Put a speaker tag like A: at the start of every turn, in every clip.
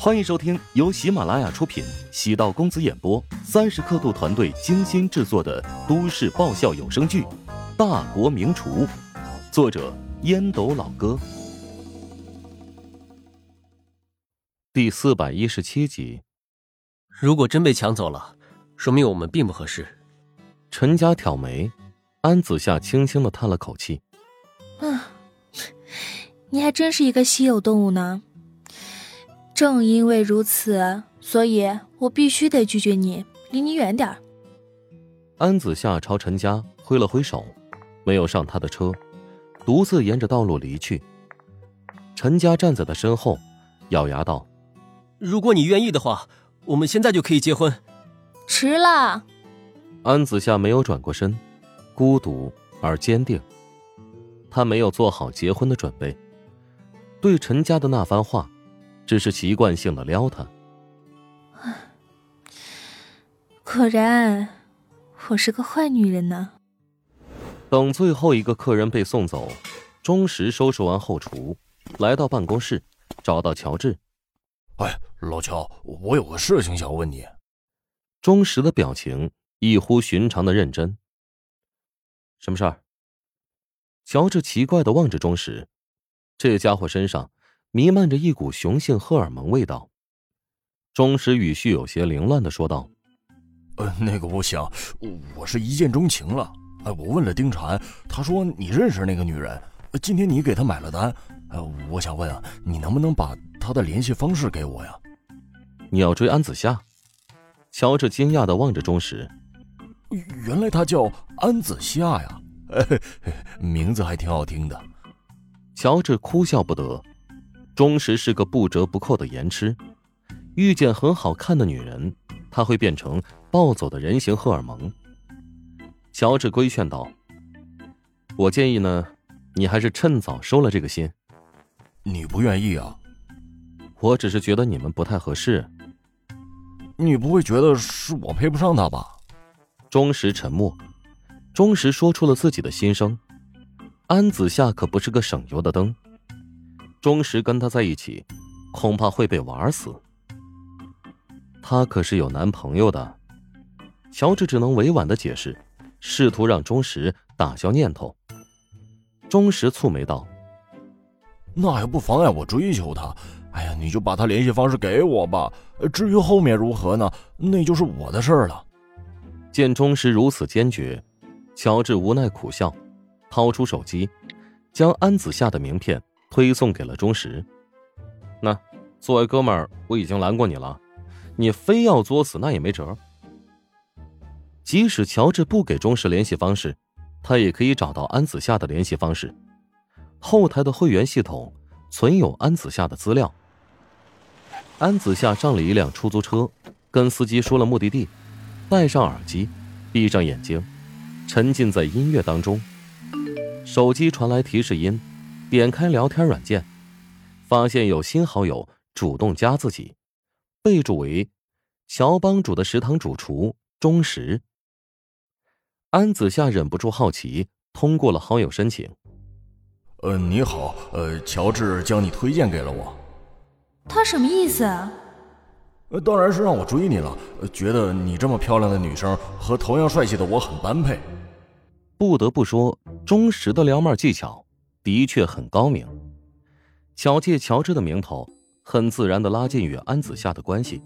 A: 欢迎收听由喜马拉雅出品、喜道公子演播、三十刻度团队精心制作的都市爆笑有声剧《大国名厨》，作者烟斗老哥，第四百一十七集。
B: 如果真被抢走了，说明我们并不合适。
A: 陈家挑眉，安子夏轻轻的叹了口气：“
C: 啊，你还真是一个稀有动物呢。”正因为如此，所以我必须得拒绝你，离你远点儿。
A: 安子夏朝陈家挥了挥手，没有上他的车，独自沿着道路离去。陈家站在他身后，咬牙道：“
B: 如果你愿意的话，我们现在就可以结婚。”
C: 迟了。
A: 安子夏没有转过身，孤独而坚定。他没有做好结婚的准备，对陈家的那番话。只是习惯性的撩他，
C: 果然，我是个坏女人呢。
A: 等最后一个客人被送走，钟石收拾完后厨，来到办公室，找到乔治。
D: 哎，老乔，我有个事情想问你。
A: 钟石的表情异乎寻常的认真。什么事儿？乔治奇怪的望着钟石，这家伙身上。弥漫着一股雄性荷尔蒙味道，钟石语序有些凌乱的说道：“
D: 呃，那个，不行，我是一见钟情了。哎，我问了丁婵，她说你认识那个女人。今天你给她买了单，呃，我想问啊，你能不能把她的联系方式给我呀？
A: 你要追安子夏？”乔治惊讶的望着钟石，
D: 原来她叫安子夏呀，名字还挺好听的。
A: 乔治哭笑不得。钟石是个不折不扣的颜痴，遇见很好看的女人，他会变成暴走的人形荷尔蒙。乔治规劝道：“我建议呢，你还是趁早收了这个心。”
D: 你不愿意啊？
A: 我只是觉得你们不太合适。
D: 你不会觉得是我配不上他吧？
A: 忠实沉默。忠实说出了自己的心声：安子夏可不是个省油的灯。钟石跟他在一起，恐怕会被玩死。他可是有男朋友的，乔治只能委婉的解释，试图让钟石打消念头。钟石蹙眉道：“
D: 那也不妨碍我追求她。哎呀，你就把她联系方式给我吧。至于后面如何呢，那就是我的事儿了。”
A: 见钟石如此坚决，乔治无奈苦笑，掏出手机，将安子夏的名片。推送给了钟石。那作为哥们儿，我已经拦过你了，你非要作死，那也没辙。即使乔治不给钟石联系方式，他也可以找到安子夏的联系方式。后台的会员系统存有安子夏的资料。安子夏上了一辆出租车，跟司机说了目的地，戴上耳机，闭上眼睛，沉浸在音乐当中。手机传来提示音。点开聊天软件，发现有新好友主动加自己，备注为“乔帮主的食堂主厨钟石”。安子夏忍不住好奇，通过了好友申请。
D: 呃，你好，呃，乔治将你推荐给了我。
C: 他什么意思？
D: 呃，当然是让我追你了，觉得你这么漂亮的女生和同样帅气的我很般配。
A: 不得不说，钟石的撩妹技巧。的确很高明，巧借乔治的名头，很自然的拉近与安子夏的关系。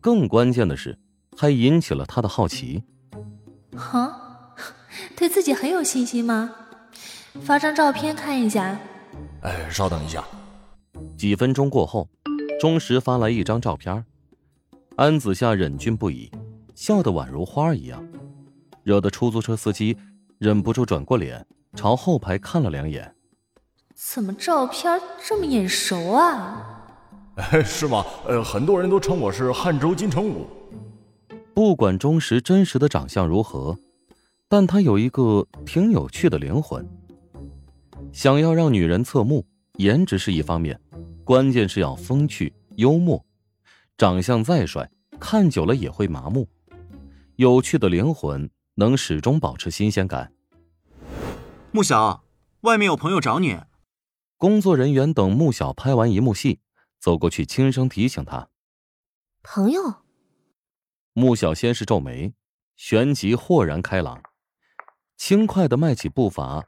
A: 更关键的是，还引起了他的好奇。
C: 哈，对自己很有信心吗？发张照片看一下。
D: 哎，稍等一下。
A: 几分钟过后，钟石发来一张照片，安子夏忍俊不已，笑得宛如花一样，惹得出租车司机忍不住转过脸。朝后排看了两眼，
C: 怎么照片这么眼熟啊？
D: 是吗？呃，很多人都称我是汉州金城武。
A: 不管钟石真实的长相如何，但他有一个挺有趣的灵魂。想要让女人侧目，颜值是一方面，关键是要风趣幽默。长相再帅，看久了也会麻木。有趣的灵魂能始终保持新鲜感。
E: 穆小，外面有朋友找你。
A: 工作人员等穆小拍完一幕戏，走过去轻声提醒他：“
E: 朋友。”
A: 穆小先是皱眉，旋即豁然开朗，轻快的迈起步伐，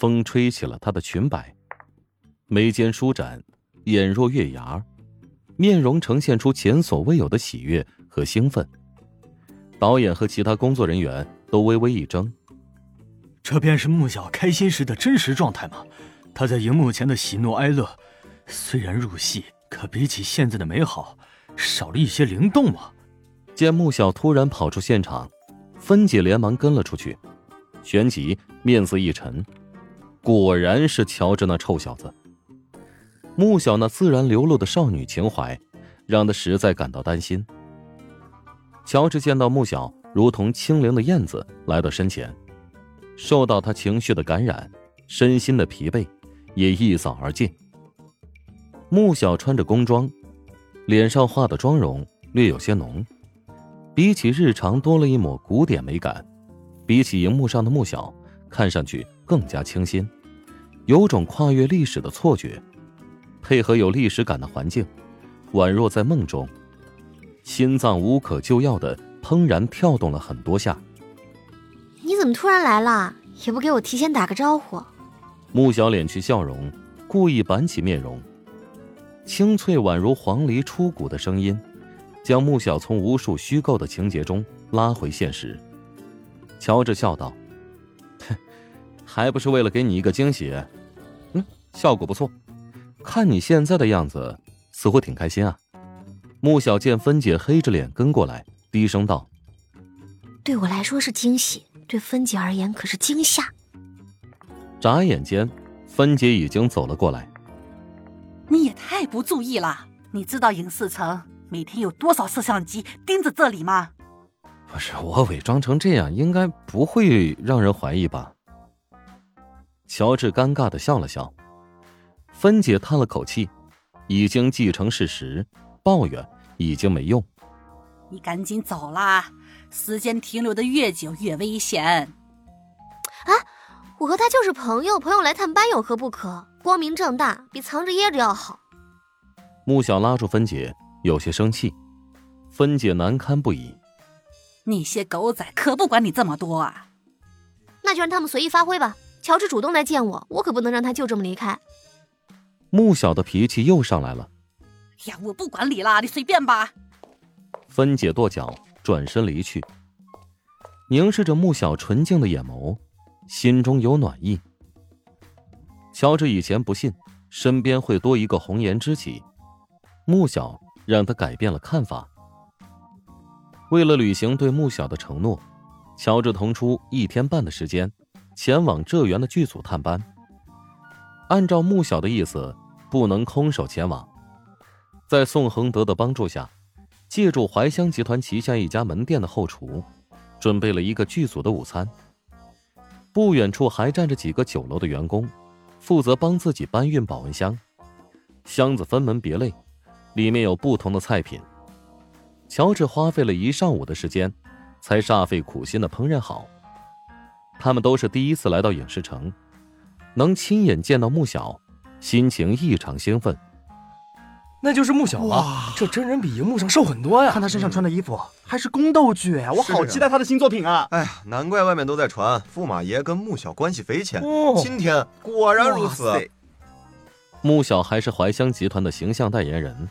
A: 风吹起了他的裙摆，眉间舒展，眼若月牙，面容呈现出前所未有的喜悦和兴奋。导演和其他工作人员都微微一怔。
F: 这便是穆小开心时的真实状态吗？他在荧幕前的喜怒哀乐，虽然入戏，可比起现在的美好，少了一些灵动嘛。
A: 见穆小突然跑出现场，芬姐连忙跟了出去。旋即面色一沉，果然是乔治那臭小子。穆小那自然流露的少女情怀，让他实在感到担心。乔治见到穆小如同轻灵的燕子来到身前，受到他情绪的感染，身心的疲惫也一扫而尽。穆小穿着工装，脸上化的妆容略有些浓。比起日常多了一抹古典美感，比起荧幕上的穆小，看上去更加清新，有种跨越历史的错觉。配合有历史感的环境，宛若在梦中，心脏无可救药的怦然跳动了很多下。
E: 你怎么突然来了？也不给我提前打个招呼。
A: 穆小敛去笑容，故意板起面容，清脆宛如黄鹂出谷的声音。将穆小从无数虚构的情节中拉回现实。乔治笑道：“哼，还不是为了给你一个惊喜。嗯，效果不错。看你现在的样子，似乎挺开心啊。”穆小见芬姐黑着脸跟过来，低声道：“
E: 对我来说是惊喜，对芬姐而言可是惊吓。”
A: 眨眼间，芬姐已经走了过来。
G: 你也太不注意了！你知道影视城？每天有多少摄像机盯着这里吗？
A: 不是我伪装成这样，应该不会让人怀疑吧？乔治尴尬的笑了笑，芬姐叹了口气，已经既成事实，抱怨已经没用。
G: 你赶紧走啦，时间停留的越久越危险。
E: 啊，我和他就是朋友，朋友来探班有何不可？光明正大比藏着掖着要好。
A: 穆小拉住芬姐。有些生气，芬姐难堪不已。
G: 那些狗仔可不管你这么多啊！
E: 那就让他们随意发挥吧。乔治主动来见我，我可不能让他就这么离开。
A: 穆小的脾气又上来了。
G: 呀，我不管你啦，你随便吧。
A: 芬姐跺脚，转身离去，凝视着穆小纯净的眼眸，心中有暖意。乔治以前不信身边会多一个红颜知己，穆小。让他改变了看法。为了履行对穆小的承诺，乔治腾出一天半的时间，前往浙园的剧组探班。按照穆小的意思，不能空手前往。在宋恒德的帮助下，借助怀香集团旗下一家门店的后厨，准备了一个剧组的午餐。不远处还站着几个酒楼的员工，负责帮自己搬运保温箱，箱子分门别类。里面有不同的菜品，乔治花费了一上午的时间，才煞费苦心的烹饪好。他们都是第一次来到影视城，能亲眼见到穆小，心情异常兴奋。
H: 那就是穆小了，这真人比荧幕上瘦很多呀！
I: 看他身上穿的衣服，还是宫斗剧呀！我好期待他的新作品啊！
J: 哎呀，难怪外面都在传驸马爷跟穆小关系匪浅。今天果然如此。
A: 穆小还是怀香集团的形象代言人。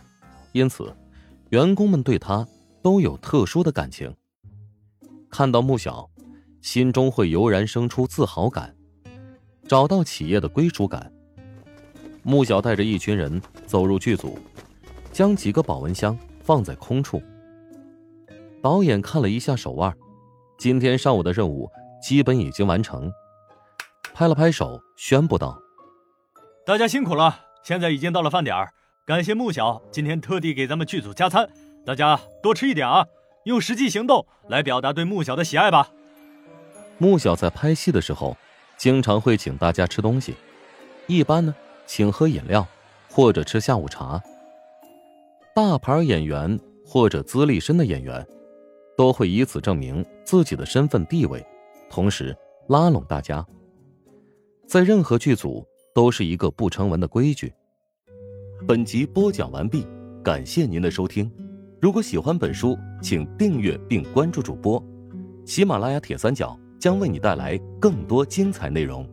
A: 因此，员工们对他都有特殊的感情。看到穆小，心中会油然生出自豪感，找到企业的归属感。穆小带着一群人走入剧组，将几个保温箱放在空处。导演看了一下手腕，今天上午的任务基本已经完成，拍了拍手，宣布道：“
F: 大家辛苦了，现在已经到了饭点儿。”感谢穆小今天特地给咱们剧组加餐，大家多吃一点啊！用实际行动来表达对穆小的喜爱吧。
A: 穆小在拍戏的时候，经常会请大家吃东西，一般呢请喝饮料或者吃下午茶。大牌演员或者资历深的演员，都会以此证明自己的身份地位，同时拉拢大家。在任何剧组都是一个不成文的规矩。本集播讲完毕，感谢您的收听。如果喜欢本书，请订阅并关注主播。喜马拉雅铁三角将为你带来更多精彩内容。